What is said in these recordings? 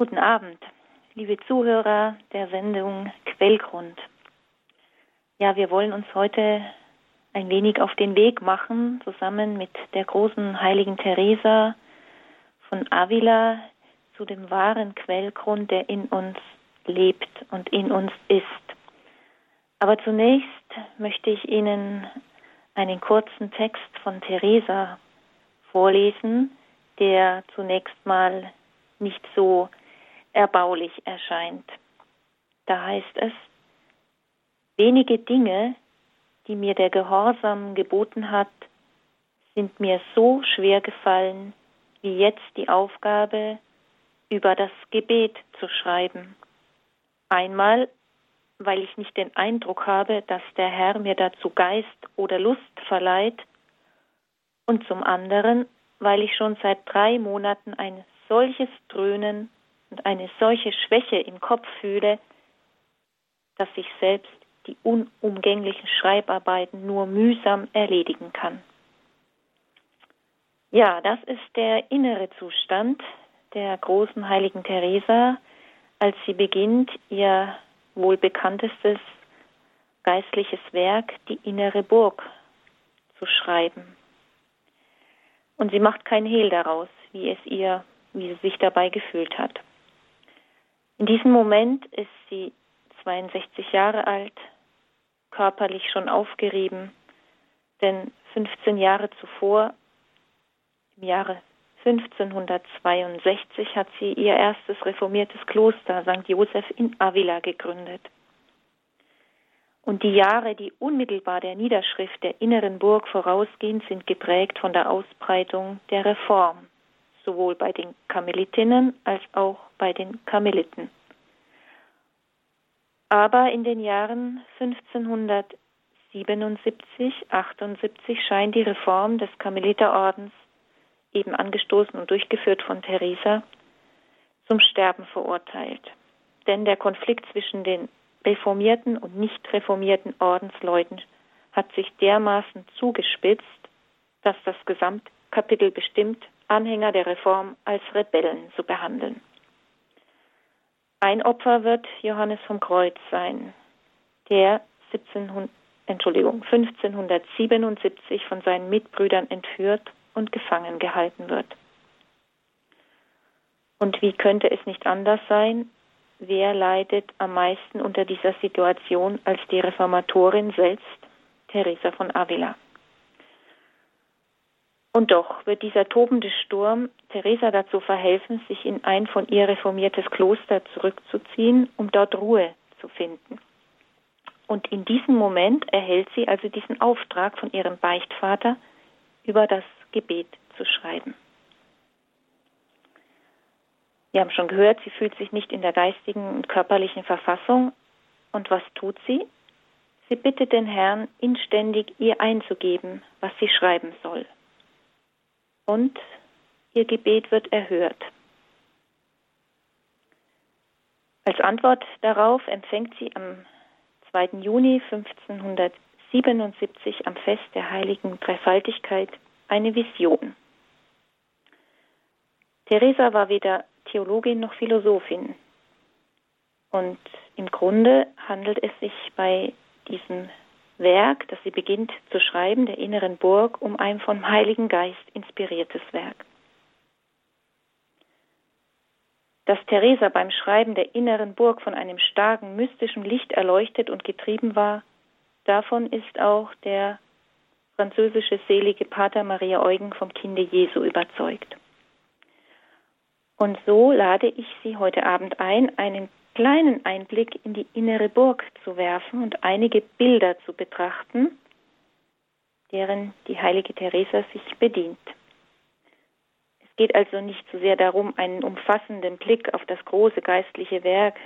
Guten Abend, liebe Zuhörer der Sendung Quellgrund. Ja, wir wollen uns heute ein wenig auf den Weg machen, zusammen mit der großen heiligen Teresa von Avila zu dem wahren Quellgrund, der in uns lebt und in uns ist. Aber zunächst möchte ich Ihnen einen kurzen Text von Teresa vorlesen, der zunächst mal nicht so erbaulich erscheint. Da heißt es, wenige Dinge, die mir der Gehorsam geboten hat, sind mir so schwer gefallen, wie jetzt die Aufgabe, über das Gebet zu schreiben. Einmal, weil ich nicht den Eindruck habe, dass der Herr mir dazu Geist oder Lust verleiht, und zum anderen, weil ich schon seit drei Monaten ein solches Dröhnen und eine solche Schwäche im Kopf fühle, dass ich selbst die unumgänglichen Schreibarbeiten nur mühsam erledigen kann. Ja, das ist der innere Zustand der großen heiligen Teresa, als sie beginnt, ihr wohl bekanntestes geistliches Werk, die innere Burg, zu schreiben. Und sie macht kein Hehl daraus, wie es ihr, wie sie sich dabei gefühlt hat. In diesem Moment ist sie 62 Jahre alt, körperlich schon aufgerieben, denn 15 Jahre zuvor, im Jahre 1562, hat sie ihr erstes reformiertes Kloster St. Joseph in Avila gegründet. Und die Jahre, die unmittelbar der Niederschrift der inneren Burg vorausgehen, sind geprägt von der Ausbreitung der Reform sowohl bei den Karmelitinnen als auch bei den Karmeliten. Aber in den Jahren 1577, 78 scheint die Reform des Karmeliterordens, eben angestoßen und durchgeführt von Theresa, zum Sterben verurteilt. Denn der Konflikt zwischen den reformierten und nicht reformierten Ordensleuten hat sich dermaßen zugespitzt, dass das Gesamtkapitel bestimmt Anhänger der Reform als Rebellen zu behandeln. Ein Opfer wird Johannes vom Kreuz sein, der 1700, Entschuldigung, 1577 von seinen Mitbrüdern entführt und gefangen gehalten wird. Und wie könnte es nicht anders sein? Wer leidet am meisten unter dieser Situation als die Reformatorin selbst, Teresa von Avila? Und doch wird dieser tobende Sturm Theresa dazu verhelfen, sich in ein von ihr reformiertes Kloster zurückzuziehen, um dort Ruhe zu finden. Und in diesem Moment erhält sie also diesen Auftrag von ihrem Beichtvater, über das Gebet zu schreiben. Wir haben schon gehört, sie fühlt sich nicht in der geistigen und körperlichen Verfassung. Und was tut sie? Sie bittet den Herrn, inständig ihr einzugeben, was sie schreiben soll und ihr Gebet wird erhört. Als Antwort darauf empfängt sie am 2. Juni 1577 am Fest der heiligen Dreifaltigkeit eine Vision. Theresa war weder Theologin noch Philosophin. Und im Grunde handelt es sich bei diesem Werk, das sie beginnt zu schreiben, der inneren Burg, um ein vom Heiligen Geist inspiriertes Werk. Dass Theresa beim Schreiben der inneren Burg von einem starken mystischen Licht erleuchtet und getrieben war, davon ist auch der französische selige Pater Maria Eugen vom Kinde Jesu überzeugt. Und so lade ich Sie heute Abend ein, einen kleinen Einblick in die innere Burg zu werfen und einige Bilder zu betrachten, deren die heilige Teresa sich bedient. Es geht also nicht so sehr darum, einen umfassenden Blick auf das große geistliche Werk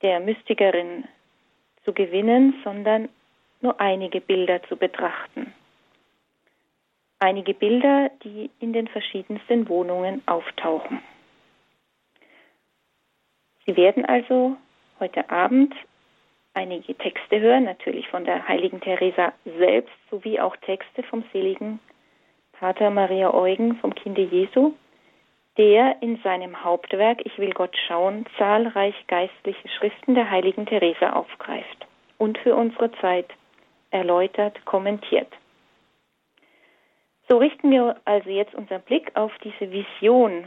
der Mystikerin zu gewinnen, sondern nur einige Bilder zu betrachten. Einige Bilder, die in den verschiedensten Wohnungen auftauchen. Sie werden also heute Abend einige Texte hören, natürlich von der heiligen Teresa selbst, sowie auch Texte vom seligen Pater Maria Eugen vom Kinde Jesu, der in seinem Hauptwerk Ich will Gott schauen zahlreich geistliche Schriften der heiligen Theresa aufgreift und für unsere Zeit erläutert, kommentiert. So richten wir also jetzt unseren Blick auf diese Vision,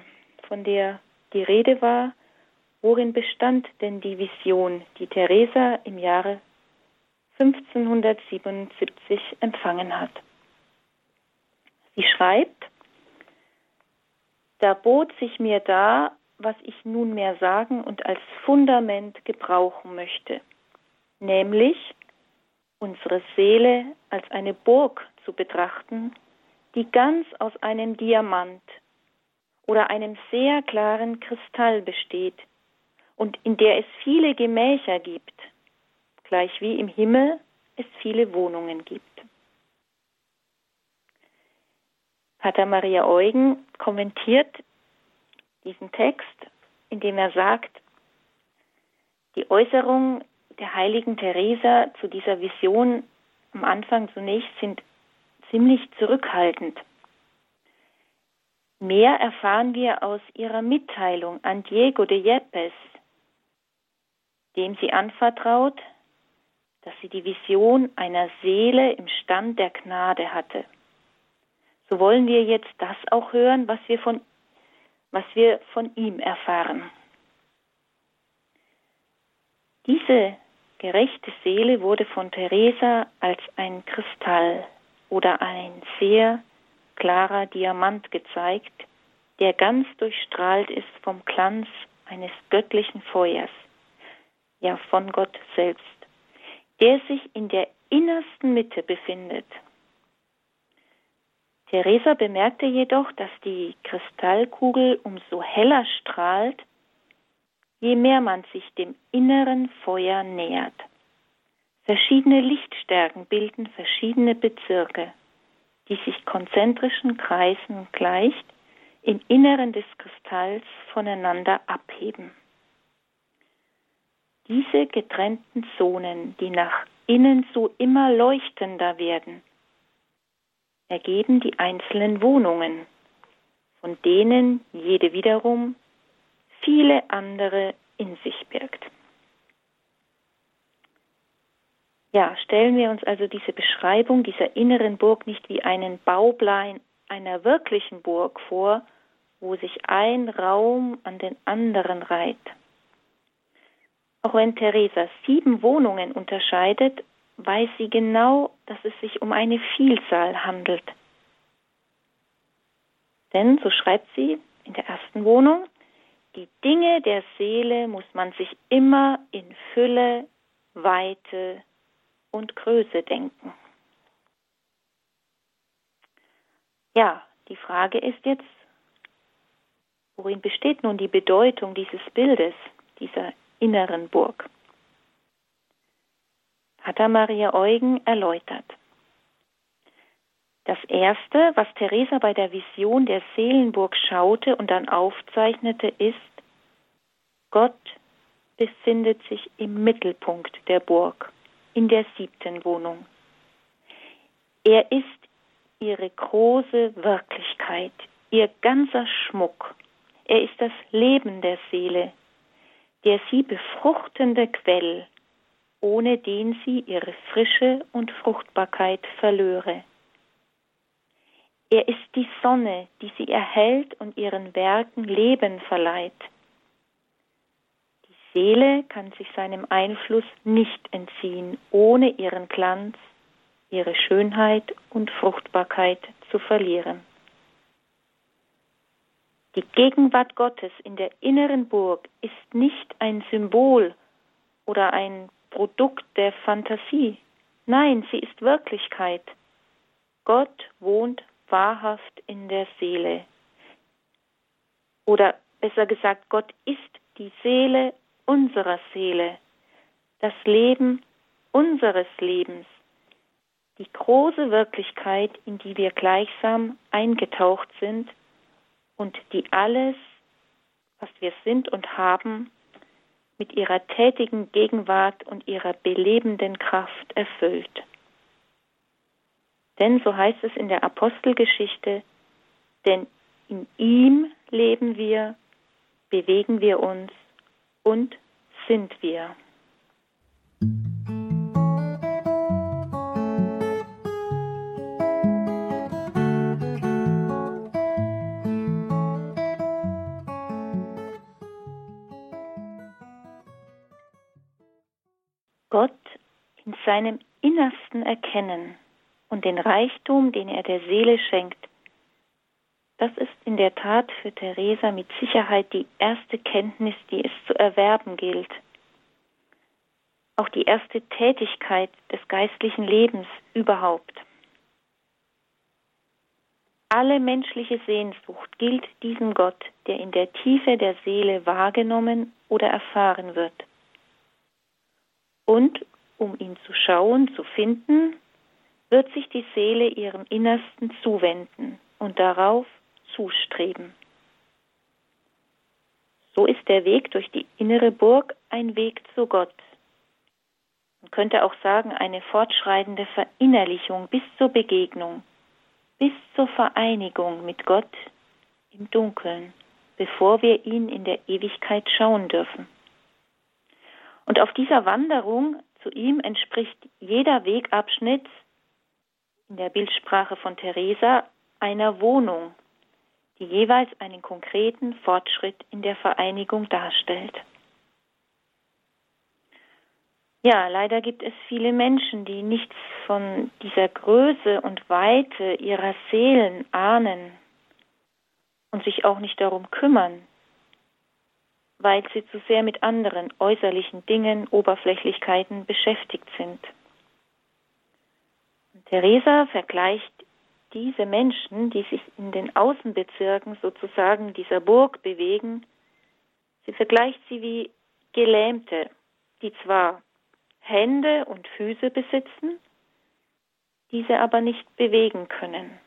von der die Rede war. Worin bestand denn die Vision, die Theresa im Jahre 1577 empfangen hat? Sie schreibt, da bot sich mir da, was ich nunmehr sagen und als Fundament gebrauchen möchte, nämlich unsere Seele als eine Burg zu betrachten, die ganz aus einem Diamant oder einem sehr klaren Kristall besteht und in der es viele Gemächer gibt, gleich wie im Himmel es viele Wohnungen gibt. Pater Maria Eugen kommentiert diesen Text, indem er sagt, die Äußerung der heiligen Theresa zu dieser Vision am Anfang zunächst sind ziemlich zurückhaltend. Mehr erfahren wir aus ihrer Mitteilung an Diego de Yepes, dem sie anvertraut, dass sie die Vision einer Seele im Stand der Gnade hatte so wollen wir jetzt das auch hören, was wir von, was wir von ihm erfahren. Diese gerechte Seele wurde von Theresa als ein Kristall oder ein sehr klarer Diamant gezeigt, der ganz durchstrahlt ist vom Glanz eines göttlichen Feuers, ja von Gott selbst, der sich in der innersten Mitte befindet Theresa bemerkte jedoch, dass die Kristallkugel umso heller strahlt, je mehr man sich dem inneren Feuer nähert. Verschiedene Lichtstärken bilden verschiedene Bezirke, die sich konzentrischen Kreisen gleicht im Inneren des Kristalls voneinander abheben. Diese getrennten Zonen, die nach innen so immer leuchtender werden, ergeben die einzelnen Wohnungen, von denen jede wiederum viele andere in sich birgt. Ja, stellen wir uns also diese Beschreibung dieser inneren Burg nicht wie einen Bauplan einer wirklichen Burg vor, wo sich ein Raum an den anderen reiht. Auch wenn Theresa sieben Wohnungen unterscheidet, weiß sie genau, dass es sich um eine Vielzahl handelt. Denn, so schreibt sie in der ersten Wohnung, die Dinge der Seele muss man sich immer in Fülle, Weite und Größe denken. Ja, die Frage ist jetzt, worin besteht nun die Bedeutung dieses Bildes, dieser inneren Burg? Pater Maria Eugen erläutert. Das erste, was Theresa bei der Vision der Seelenburg schaute und dann aufzeichnete, ist, Gott befindet sich im Mittelpunkt der Burg, in der siebten Wohnung. Er ist ihre große Wirklichkeit, ihr ganzer Schmuck. Er ist das Leben der Seele, der sie befruchtende Quell, ohne den sie ihre Frische und Fruchtbarkeit verlöre. Er ist die Sonne, die sie erhält und ihren Werken Leben verleiht. Die Seele kann sich seinem Einfluss nicht entziehen, ohne ihren Glanz, ihre Schönheit und Fruchtbarkeit zu verlieren. Die Gegenwart Gottes in der inneren Burg ist nicht ein Symbol oder ein Produkt der Fantasie. Nein, sie ist Wirklichkeit. Gott wohnt wahrhaft in der Seele. Oder besser gesagt, Gott ist die Seele unserer Seele, das Leben unseres Lebens, die große Wirklichkeit, in die wir gleichsam eingetaucht sind und die alles, was wir sind und haben, mit ihrer tätigen Gegenwart und ihrer belebenden Kraft erfüllt. Denn so heißt es in der Apostelgeschichte, denn in ihm leben wir, bewegen wir uns und sind wir. Gott in seinem Innersten erkennen und den Reichtum, den er der Seele schenkt, das ist in der Tat für Theresa mit Sicherheit die erste Kenntnis, die es zu erwerben gilt. Auch die erste Tätigkeit des geistlichen Lebens überhaupt. Alle menschliche Sehnsucht gilt diesem Gott, der in der Tiefe der Seele wahrgenommen oder erfahren wird. Und um ihn zu schauen, zu finden, wird sich die Seele ihrem Innersten zuwenden und darauf zustreben. So ist der Weg durch die innere Burg ein Weg zu Gott. Man könnte auch sagen, eine fortschreitende Verinnerlichung bis zur Begegnung, bis zur Vereinigung mit Gott im Dunkeln, bevor wir ihn in der Ewigkeit schauen dürfen. Und auf dieser Wanderung zu ihm entspricht jeder Wegabschnitt in der Bildsprache von Theresa einer Wohnung, die jeweils einen konkreten Fortschritt in der Vereinigung darstellt. Ja, leider gibt es viele Menschen, die nichts von dieser Größe und Weite ihrer Seelen ahnen und sich auch nicht darum kümmern, weil sie zu sehr mit anderen äußerlichen Dingen, Oberflächlichkeiten beschäftigt sind. Und Theresa vergleicht diese Menschen, die sich in den Außenbezirken sozusagen dieser Burg bewegen, sie vergleicht sie wie Gelähmte, die zwar Hände und Füße besitzen, diese aber nicht bewegen können.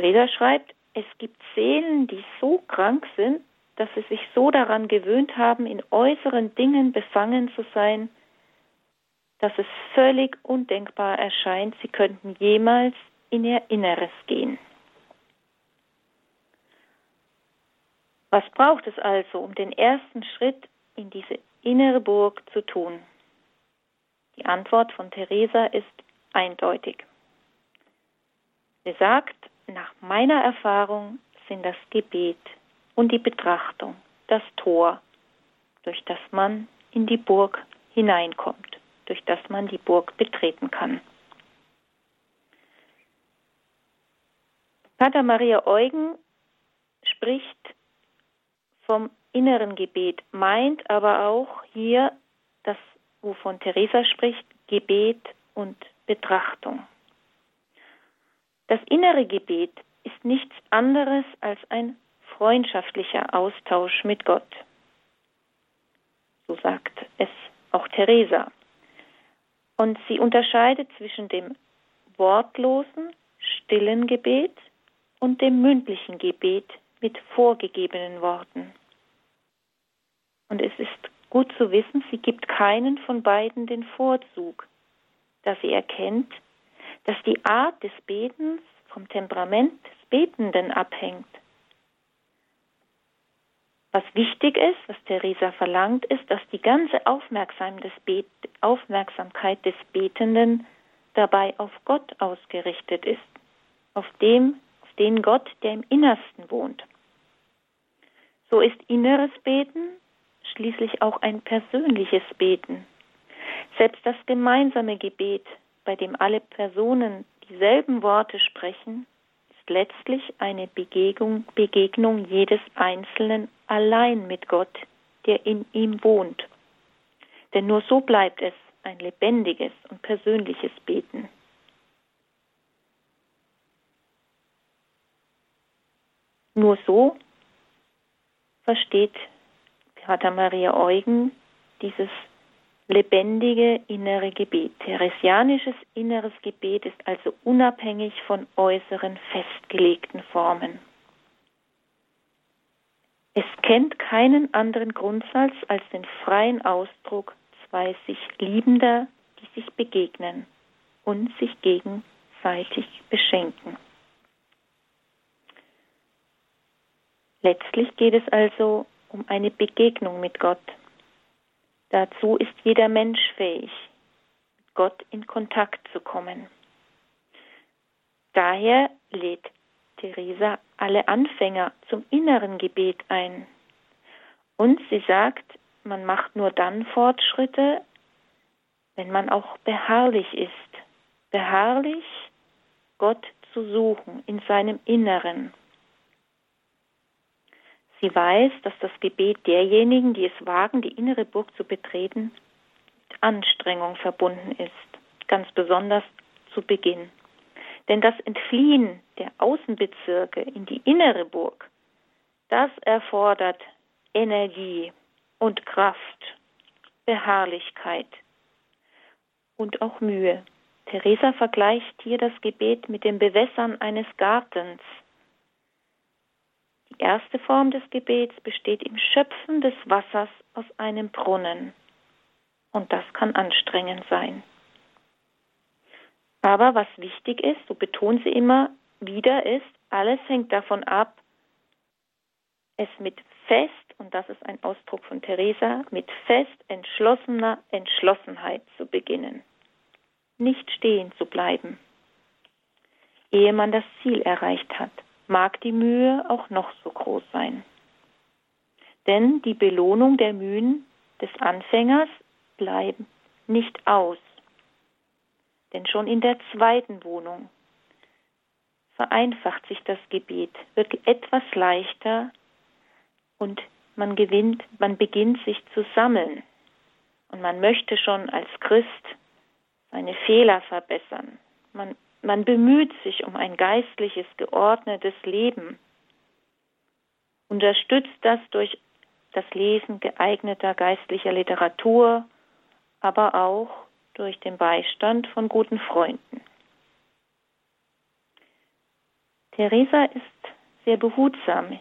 Reda schreibt, es gibt Seelen, die so krank sind, dass sie sich so daran gewöhnt haben, in äußeren Dingen befangen zu sein, dass es völlig undenkbar erscheint, sie könnten jemals in ihr Inneres gehen. Was braucht es also, um den ersten Schritt in diese innere Burg zu tun? Die Antwort von Theresa ist eindeutig. Sie sagt, nach meiner Erfahrung sind das Gebet und die Betrachtung das Tor, durch das man in die Burg hineinkommt durch das man die Burg betreten kann. Pater Maria Eugen spricht vom inneren Gebet, meint aber auch hier das, wovon Teresa spricht, Gebet und Betrachtung. Das innere Gebet ist nichts anderes als ein freundschaftlicher Austausch mit Gott. So sagt es auch Teresa. Und sie unterscheidet zwischen dem wortlosen, stillen Gebet und dem mündlichen Gebet mit vorgegebenen Worten. Und es ist gut zu wissen, sie gibt keinen von beiden den Vorzug, da sie erkennt, dass die Art des Betens vom Temperament des Betenden abhängt. Was wichtig ist, was Theresa verlangt, ist, dass die ganze Aufmerksamkeit des Betenden dabei auf Gott ausgerichtet ist, auf dem, auf den Gott, der im Innersten wohnt. So ist inneres Beten schließlich auch ein persönliches Beten. Selbst das gemeinsame Gebet, bei dem alle Personen dieselben Worte sprechen, ist letztlich eine Begegnung, Begegnung jedes Einzelnen allein mit Gott, der in ihm wohnt. Denn nur so bleibt es ein lebendiges und persönliches Beten. Nur so versteht Pater Maria Eugen dieses lebendige innere Gebet. Theresianisches inneres Gebet ist also unabhängig von äußeren festgelegten Formen. Es kennt keinen anderen Grundsatz als den freien Ausdruck zwei sich Liebender, die sich begegnen und sich gegenseitig beschenken. Letztlich geht es also um eine Begegnung mit Gott. Dazu ist jeder Mensch fähig, mit Gott in Kontakt zu kommen. Daher lädt Theresa alle Anfänger zum inneren Gebet ein. Und sie sagt, man macht nur dann Fortschritte, wenn man auch beharrlich ist. Beharrlich Gott zu suchen in seinem Inneren. Sie weiß, dass das Gebet derjenigen, die es wagen, die innere Burg zu betreten, mit Anstrengung verbunden ist, ganz besonders zu Beginn. Denn das Entfliehen der Außenbezirke in die innere Burg, das erfordert Energie und Kraft, Beharrlichkeit und auch Mühe. Theresa vergleicht hier das Gebet mit dem Bewässern eines Gartens. Die erste Form des Gebets besteht im Schöpfen des Wassers aus einem Brunnen. Und das kann anstrengend sein. Aber was wichtig ist, so betont sie immer wieder, ist, alles hängt davon ab, es mit fest, und das ist ein Ausdruck von Theresa, mit fest entschlossener Entschlossenheit zu beginnen. Nicht stehen zu bleiben. Ehe man das Ziel erreicht hat, mag die Mühe auch noch so groß sein. Denn die Belohnung der Mühen des Anfängers bleibt nicht aus. Denn schon in der zweiten Wohnung vereinfacht sich das Gebet, wird etwas leichter und man gewinnt, man beginnt sich zu sammeln. Und man möchte schon als Christ seine Fehler verbessern. Man, man bemüht sich um ein geistliches, geordnetes Leben. Unterstützt das durch das Lesen geeigneter geistlicher Literatur, aber auch durch den Beistand von guten Freunden. Theresa ist sehr behutsam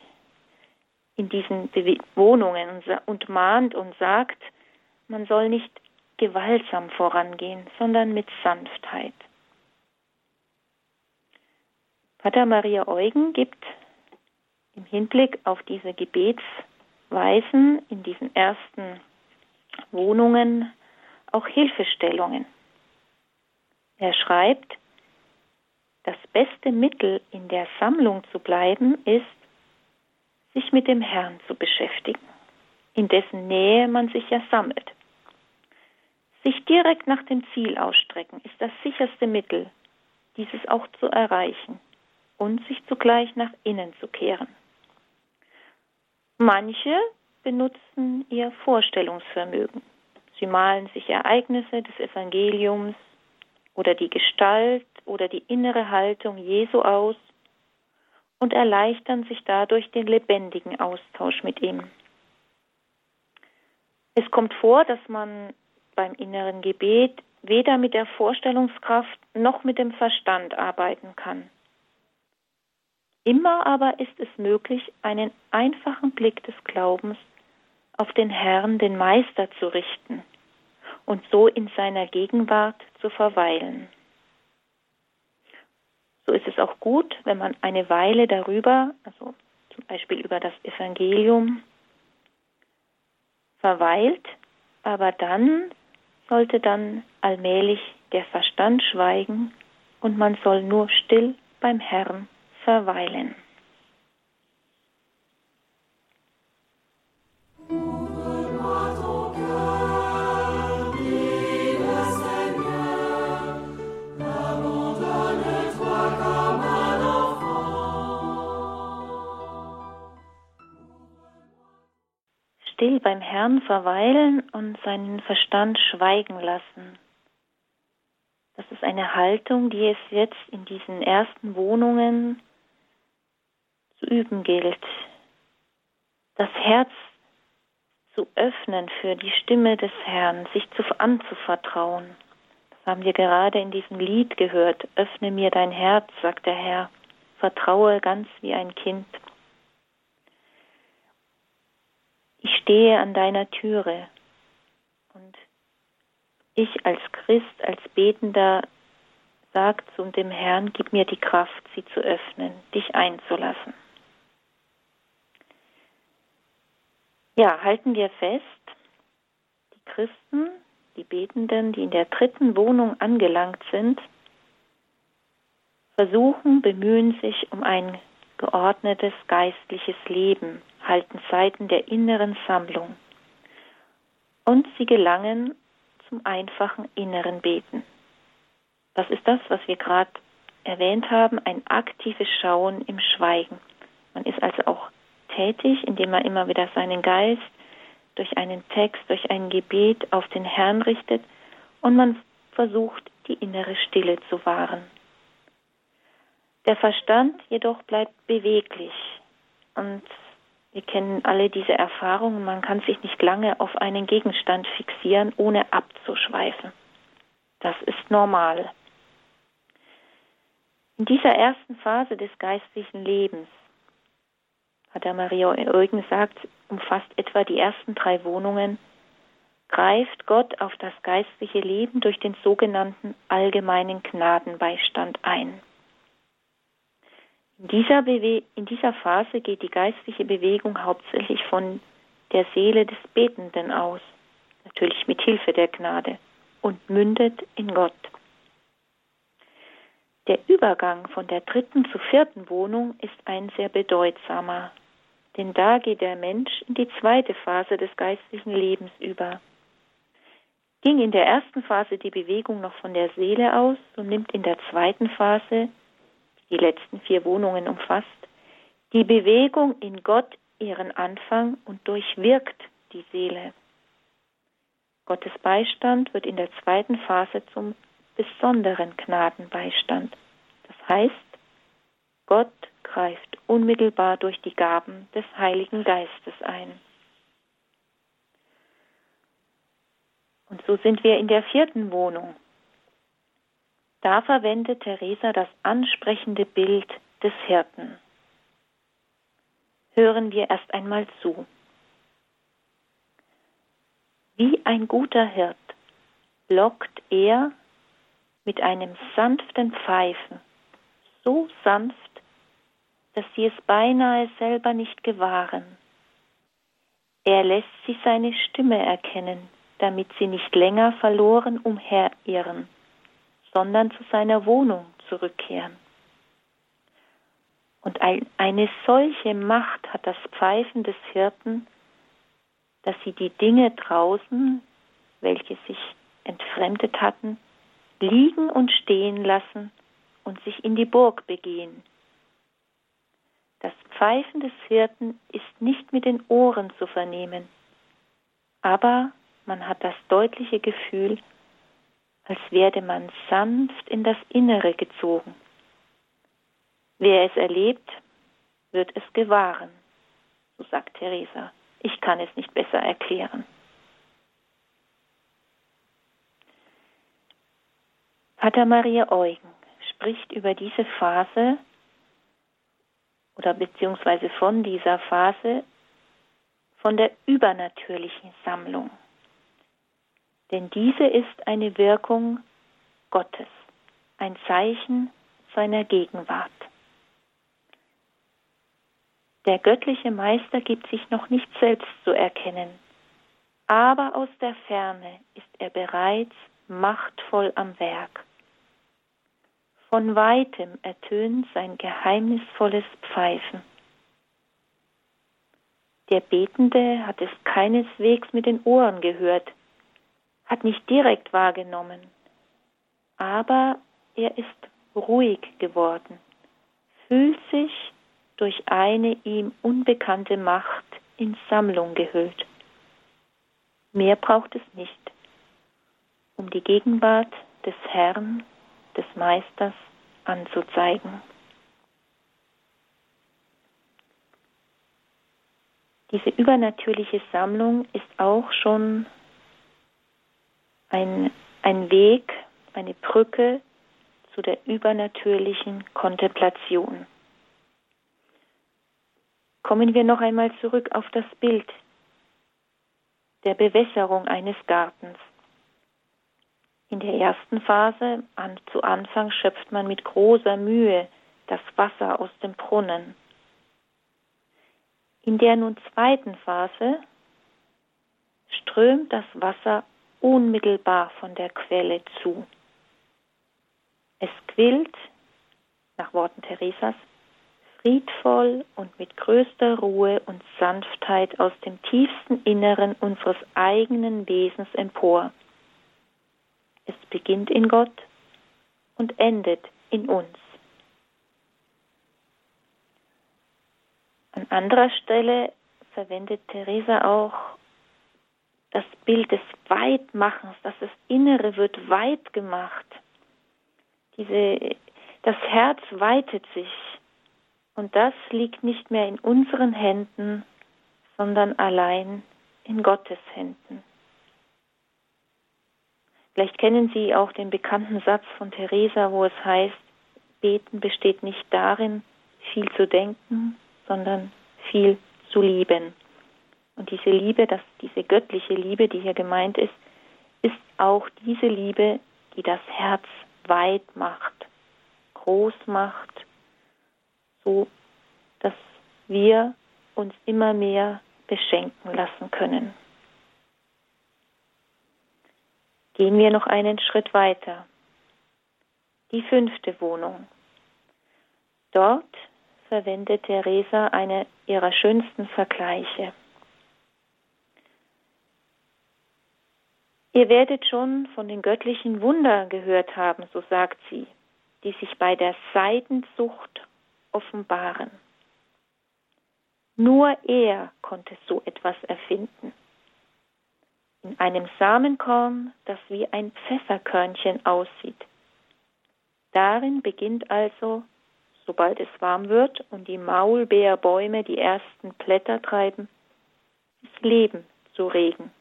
in diesen Wohnungen und mahnt und sagt, man soll nicht gewaltsam vorangehen, sondern mit Sanftheit. Pater Maria Eugen gibt im Hinblick auf diese Gebetsweisen in diesen ersten Wohnungen auch Hilfestellungen. Er schreibt, das beste Mittel, in der Sammlung zu bleiben, ist, sich mit dem Herrn zu beschäftigen, in dessen Nähe man sich ja sammelt. Sich direkt nach dem Ziel ausstrecken ist das sicherste Mittel, dieses auch zu erreichen und sich zugleich nach innen zu kehren. Manche benutzen ihr Vorstellungsvermögen. Sie malen sich Ereignisse des Evangeliums oder die Gestalt oder die innere Haltung Jesu aus und erleichtern sich dadurch den lebendigen Austausch mit ihm. Es kommt vor, dass man beim inneren Gebet weder mit der Vorstellungskraft noch mit dem Verstand arbeiten kann. Immer aber ist es möglich, einen einfachen Blick des Glaubens auf den Herrn, den Meister zu richten und so in seiner Gegenwart zu verweilen. So ist es auch gut, wenn man eine Weile darüber, also zum Beispiel über das Evangelium, verweilt, aber dann sollte dann allmählich der Verstand schweigen und man soll nur still beim Herrn verweilen. still beim Herrn verweilen und seinen Verstand schweigen lassen. Das ist eine Haltung, die es jetzt in diesen ersten Wohnungen üben gilt. Das Herz zu öffnen für die Stimme des Herrn, sich zu anzuvertrauen. Das haben wir gerade in diesem Lied gehört. Öffne mir dein Herz, sagt der Herr. Vertraue ganz wie ein Kind. ich stehe an deiner Türe. Und ich als Christ, als Betender, sag zu dem Herrn, gib mir die Kraft, sie zu öffnen, dich einzulassen. Ja, halten wir fest, die Christen, die Betenden, die in der dritten Wohnung angelangt sind, versuchen, bemühen sich um ein geordnetes geistliches Leben, halten Seiten der inneren Sammlung. Und sie gelangen zum einfachen inneren Beten. Das ist das, was wir gerade erwähnt haben, ein aktives Schauen im Schweigen. Man ist also auch tätig, indem man immer wieder seinen Geist durch einen Text, durch ein Gebet auf den Herrn richtet und man versucht, die innere Stille zu wahren. Der Verstand jedoch bleibt beweglich und wir kennen alle diese Erfahrungen, man kann sich nicht lange auf einen Gegenstand fixieren, ohne abzuschweifen. Das ist normal. In dieser ersten Phase des geistlichen Lebens, hat der Maria Eugen sagt, umfasst etwa die ersten drei Wohnungen, greift Gott auf das geistliche Leben durch den sogenannten allgemeinen Gnadenbeistand ein. In dieser, Bewe in dieser Phase geht die geistliche Bewegung hauptsächlich von der Seele des Betenden aus, natürlich mit Hilfe der Gnade, und mündet in Gott. Der Übergang von der dritten zur vierten Wohnung ist ein sehr bedeutsamer, denn da geht der Mensch in die zweite Phase des geistlichen Lebens über. Ging in der ersten Phase die Bewegung noch von der Seele aus, so nimmt in der zweiten Phase die letzten vier Wohnungen umfasst, die Bewegung in Gott ihren Anfang und durchwirkt die Seele. Gottes Beistand wird in der zweiten Phase zum besonderen Gnadenbeistand. Das heißt, Gott greift unmittelbar durch die Gaben des Heiligen Geistes ein. Und so sind wir in der vierten Wohnung, da verwendet Theresa das ansprechende Bild des Hirten. Hören wir erst einmal zu. Wie ein guter Hirt lockt er mit einem sanften Pfeifen, so sanft, dass sie es beinahe selber nicht gewahren. Er lässt sie seine Stimme erkennen, damit sie nicht länger verloren umherirren sondern zu seiner Wohnung zurückkehren. Und eine solche Macht hat das Pfeifen des Hirten, dass sie die Dinge draußen, welche sich entfremdet hatten, liegen und stehen lassen und sich in die Burg begehen. Das Pfeifen des Hirten ist nicht mit den Ohren zu vernehmen, aber man hat das deutliche Gefühl, als werde man sanft in das Innere gezogen. Wer es erlebt, wird es gewahren, so sagt Theresa. Ich kann es nicht besser erklären. Pater Maria Eugen spricht über diese Phase oder beziehungsweise von dieser Phase von der übernatürlichen Sammlung denn diese ist eine Wirkung Gottes, ein Zeichen seiner Gegenwart. Der göttliche Meister gibt sich noch nicht selbst zu erkennen, aber aus der Ferne ist er bereits machtvoll am Werk. Von weitem ertönt sein geheimnisvolles Pfeifen. Der Betende hat es keineswegs mit den Ohren gehört, hat nicht direkt wahrgenommen, aber er ist ruhig geworden, fühlt sich durch eine ihm unbekannte Macht in Sammlung gehüllt. Mehr braucht es nicht, um die Gegenwart des Herrn, des Meisters anzuzeigen. Diese übernatürliche Sammlung ist auch schon ein, ein Weg, eine Brücke zu der übernatürlichen Kontemplation. Kommen wir noch einmal zurück auf das Bild der Bewässerung eines Gartens. In der ersten Phase, an, zu Anfang, schöpft man mit großer Mühe das Wasser aus dem Brunnen. In der nun zweiten Phase strömt das Wasser unmittelbar von der Quelle zu. Es quillt, nach Worten Theresas, friedvoll und mit größter Ruhe und Sanftheit aus dem tiefsten Inneren unseres eigenen Wesens empor. Es beginnt in Gott und endet in uns. An anderer Stelle verwendet Theresa auch das Bild des Weitmachens, dass das Innere wird weit gemacht. Diese, das Herz weitet sich und das liegt nicht mehr in unseren Händen, sondern allein in Gottes Händen. Vielleicht kennen Sie auch den bekannten Satz von Theresa, wo es heißt, Beten besteht nicht darin, viel zu denken, sondern viel zu lieben. Und diese Liebe, das, diese göttliche Liebe, die hier gemeint ist, ist auch diese Liebe, die das Herz weit macht, groß macht, so dass wir uns immer mehr beschenken lassen können. Gehen wir noch einen Schritt weiter. Die fünfte Wohnung. Dort verwendet Theresa eine ihrer schönsten Vergleiche. Ihr werdet schon von den göttlichen Wundern gehört haben, so sagt sie, die sich bei der Seidenzucht offenbaren. Nur er konnte so etwas erfinden. In einem Samenkorn, das wie ein Pfefferkörnchen aussieht. Darin beginnt also sobald es warm wird und die Maulbeerbäume die ersten Blätter treiben, das Leben zu regen.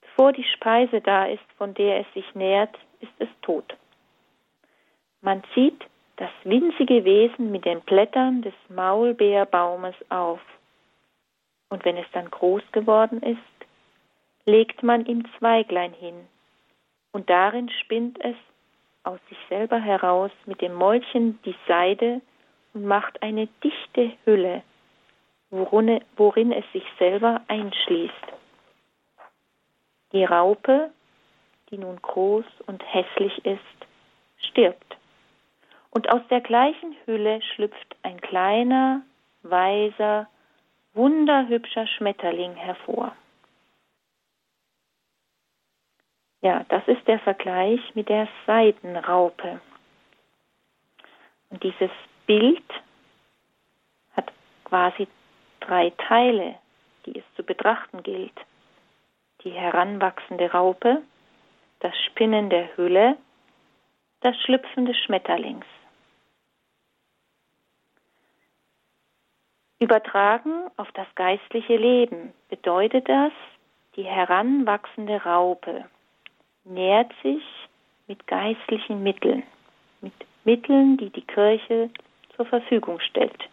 Bevor die Speise da ist, von der es sich nährt, ist es tot. Man zieht das winzige Wesen mit den Blättern des Maulbeerbaumes auf. Und wenn es dann groß geworden ist, legt man ihm Zweiglein hin, und darin spinnt es aus sich selber heraus mit dem Mäulchen die Seide und macht eine dichte Hülle, worin, es sich selber einschließt. Die Raupe, die nun groß und hässlich ist, stirbt. Und aus der gleichen Hülle schlüpft ein kleiner, weiser, wunderhübscher Schmetterling hervor. Ja, das ist der Vergleich mit der Seidenraupe. Und dieses Bild hat quasi drei Teile, die es zu betrachten gilt. Die heranwachsende Raupe, das Spinnen der Hülle, das Schlüpfen des Schmetterlings. Übertragen auf das geistliche Leben bedeutet das die heranwachsende Raupe, nährt sich mit geistlichen Mitteln, mit Mitteln, die die Kirche zur Verfügung stellt.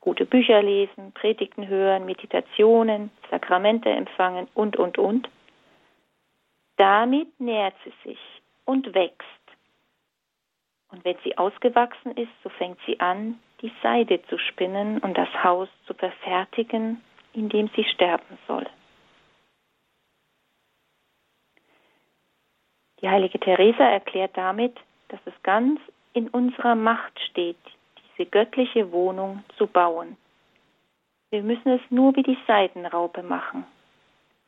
Gute Bücher lesen, Predigten hören, Meditationen, Sakramente empfangen und, und, und. Damit nährt sie sich und wächst. Und wenn sie ausgewachsen ist, so fängt sie an, die Seide zu spinnen und das Haus zu verfertigen, in dem sie sterben soll. Die heilige Teresa erklärt damit, dass es ganz in unserer Macht steht, diese göttliche Wohnung zu bauen. Wir müssen es nur wie die Seidenraupe machen,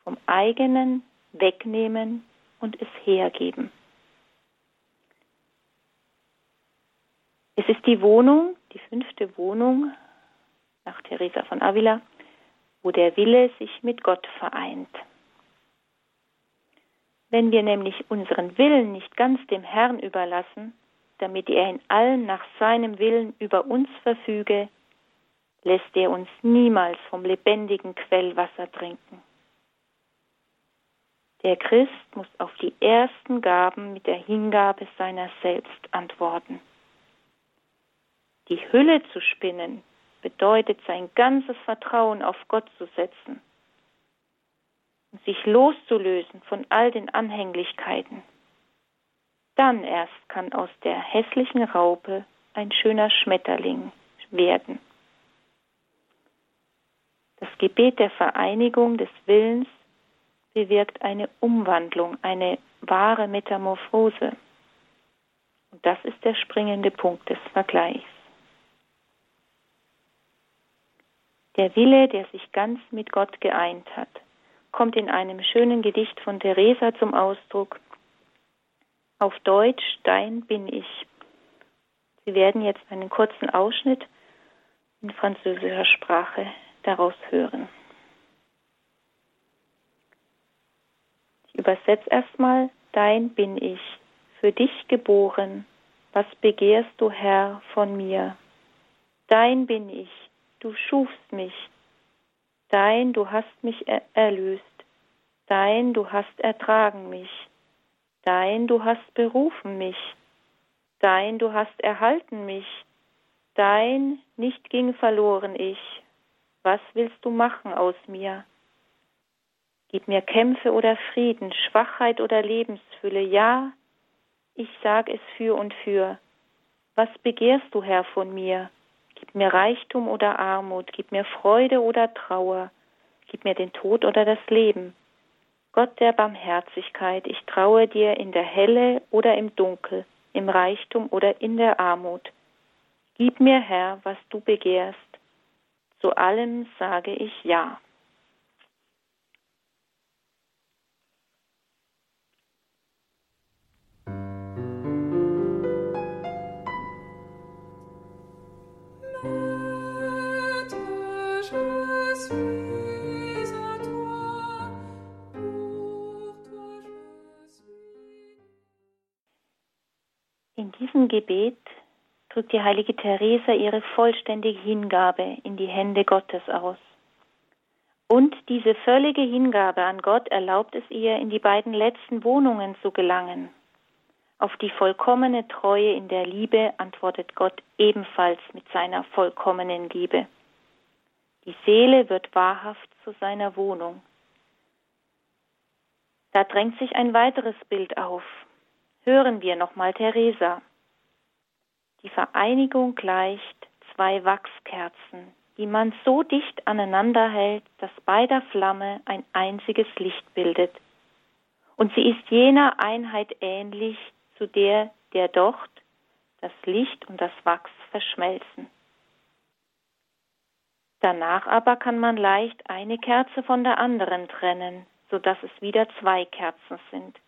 vom eigenen wegnehmen und es hergeben. Es ist die Wohnung, die fünfte Wohnung nach Teresa von Avila, wo der Wille sich mit Gott vereint. Wenn wir nämlich unseren Willen nicht ganz dem Herrn überlassen, damit er in allem nach seinem Willen über uns verfüge, lässt er uns niemals vom lebendigen Quellwasser trinken. Der Christ muss auf die ersten Gaben mit der Hingabe seiner selbst antworten. Die Hülle zu spinnen bedeutet sein ganzes Vertrauen auf Gott zu setzen sich loszulösen von all den Anhänglichkeiten. Dann erst kann aus der hässlichen Raupe ein schöner Schmetterling werden. Das Gebet der Vereinigung des Willens bewirkt eine Umwandlung, eine wahre Metamorphose. Und das ist der springende Punkt des Vergleichs. Der Wille, der sich ganz mit Gott geeint hat, kommt in einem schönen Gedicht von Theresa zum Ausdruck. Auf Deutsch, dein bin ich. Sie werden jetzt einen kurzen Ausschnitt in französischer Sprache daraus hören. Ich übersetze erstmal, dein bin ich, für dich geboren, was begehrst du, Herr, von mir? Dein bin ich, du schufst mich, dein, du hast mich er erlöst, dein, du hast ertragen mich, dein, du hast berufen mich, dein, du hast erhalten mich, dein, nicht ging verloren ich, was willst du machen aus mir? Gib mir Kämpfe oder Frieden, Schwachheit oder Lebensfülle, ja, ich sag es für und für. Was begehrst du, Herr, von mir? Gib mir Reichtum oder Armut, gib mir Freude oder Trauer, gib mir den Tod oder das Leben. Gott der Barmherzigkeit, ich traue dir in der Helle oder im Dunkel, im Reichtum oder in der Armut. Gib mir, Herr, was du begehrst. Zu allem sage ich Ja. Diesem Gebet drückt die heilige Teresa ihre vollständige Hingabe in die Hände Gottes aus. Und diese völlige Hingabe an Gott erlaubt es ihr, in die beiden letzten Wohnungen zu gelangen. Auf die vollkommene Treue in der Liebe antwortet Gott ebenfalls mit seiner vollkommenen Liebe. Die Seele wird wahrhaft zu seiner Wohnung. Da drängt sich ein weiteres Bild auf. Hören wir nochmal Theresa. Die Vereinigung gleicht zwei Wachskerzen, die man so dicht aneinander hält, dass bei der Flamme ein einziges Licht bildet. Und sie ist jener Einheit ähnlich, zu der der Docht, das Licht und das Wachs verschmelzen. Danach aber kann man leicht eine Kerze von der anderen trennen, so dass es wieder zwei Kerzen sind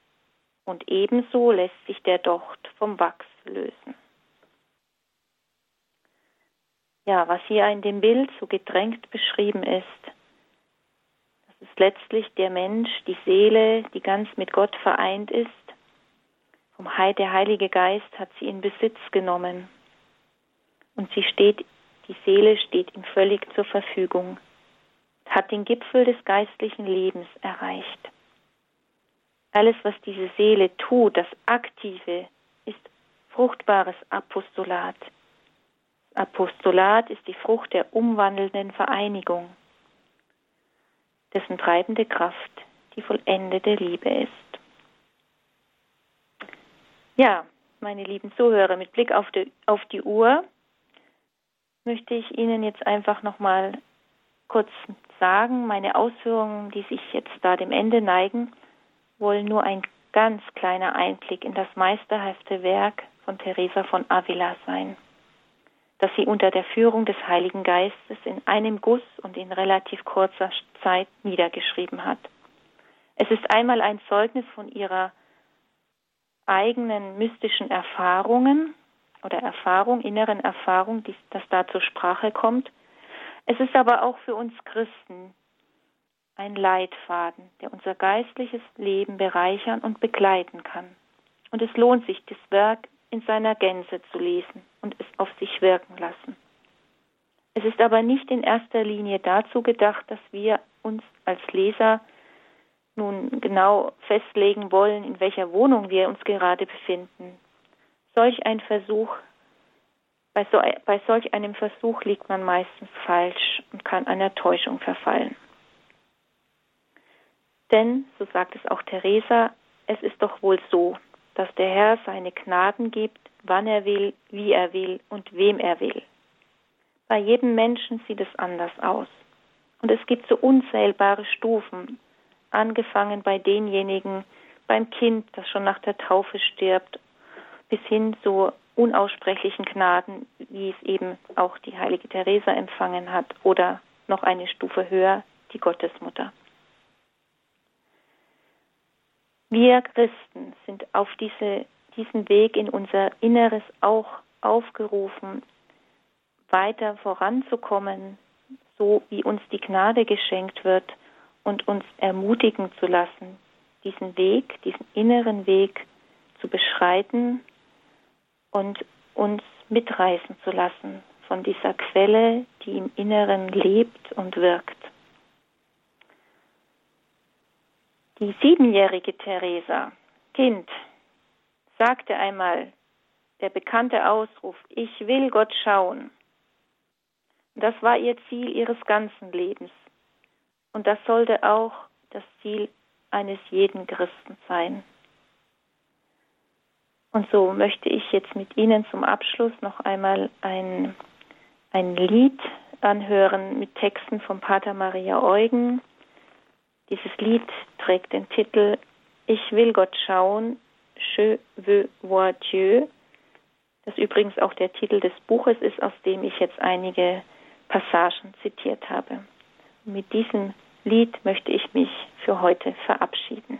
und ebenso lässt sich der Docht vom Wachs lösen. Ja, was hier in dem Bild so gedrängt beschrieben ist, das ist letztlich der Mensch, die Seele, die ganz mit Gott vereint ist. Vom der Heilige Geist hat sie in Besitz genommen und sie steht, die Seele steht ihm völlig zur Verfügung, hat den Gipfel des geistlichen Lebens erreicht. Alles, was diese Seele tut, das Aktive, ist fruchtbares Apostolat. Apostolat ist die Frucht der umwandelnden Vereinigung, dessen treibende Kraft die vollendete Liebe ist. Ja, meine lieben Zuhörer, mit Blick auf die, auf die Uhr möchte ich Ihnen jetzt einfach nochmal kurz sagen, meine Ausführungen, die sich jetzt da dem Ende neigen, wollen nur ein ganz kleiner Einblick in das meisterhafte Werk von Teresa von Avila sein, das sie unter der Führung des Heiligen Geistes in einem Guss und in relativ kurzer Zeit niedergeschrieben hat. Es ist einmal ein Zeugnis von ihrer eigenen mystischen Erfahrungen oder Erfahrung, inneren Erfahrung, die, das da zur Sprache kommt. Es ist aber auch für uns Christen ein Leitfaden, der unser geistliches Leben bereichern und begleiten kann. Und es lohnt sich, das Werk in seiner Gänze zu lesen und es auf sich wirken lassen. Es ist aber nicht in erster Linie dazu gedacht, dass wir uns als Leser nun genau festlegen wollen, in welcher Wohnung wir uns gerade befinden. Solch ein Versuch, bei, so, bei solch einem Versuch liegt man meistens falsch und kann einer Täuschung verfallen. Denn, so sagt es auch Theresa, es ist doch wohl so, dass der Herr seine Gnaden gibt, wann er will, wie er will und wem er will. Bei jedem Menschen sieht es anders aus. Und es gibt so unzählbare Stufen, angefangen bei denjenigen, beim Kind, das schon nach der Taufe stirbt, bis hin zu unaussprechlichen Gnaden, wie es eben auch die heilige Teresa empfangen hat, oder noch eine Stufe höher, die Gottesmutter. Wir Christen sind auf diese, diesen Weg in unser Inneres auch aufgerufen, weiter voranzukommen, so wie uns die Gnade geschenkt wird und uns ermutigen zu lassen, diesen Weg, diesen inneren Weg zu beschreiten und uns mitreißen zu lassen von dieser Quelle, die im Inneren lebt und wirkt. Die siebenjährige Theresa, Kind, sagte einmal der bekannte Ausruf, ich will Gott schauen. Das war ihr Ziel ihres ganzen Lebens. Und das sollte auch das Ziel eines jeden Christen sein. Und so möchte ich jetzt mit Ihnen zum Abschluss noch einmal ein, ein Lied anhören mit Texten von Pater Maria Eugen. Dieses Lied trägt den Titel Ich will Gott schauen, Je veux voir Dieu. Das übrigens auch der Titel des Buches ist, aus dem ich jetzt einige Passagen zitiert habe. Mit diesem Lied möchte ich mich für heute verabschieden.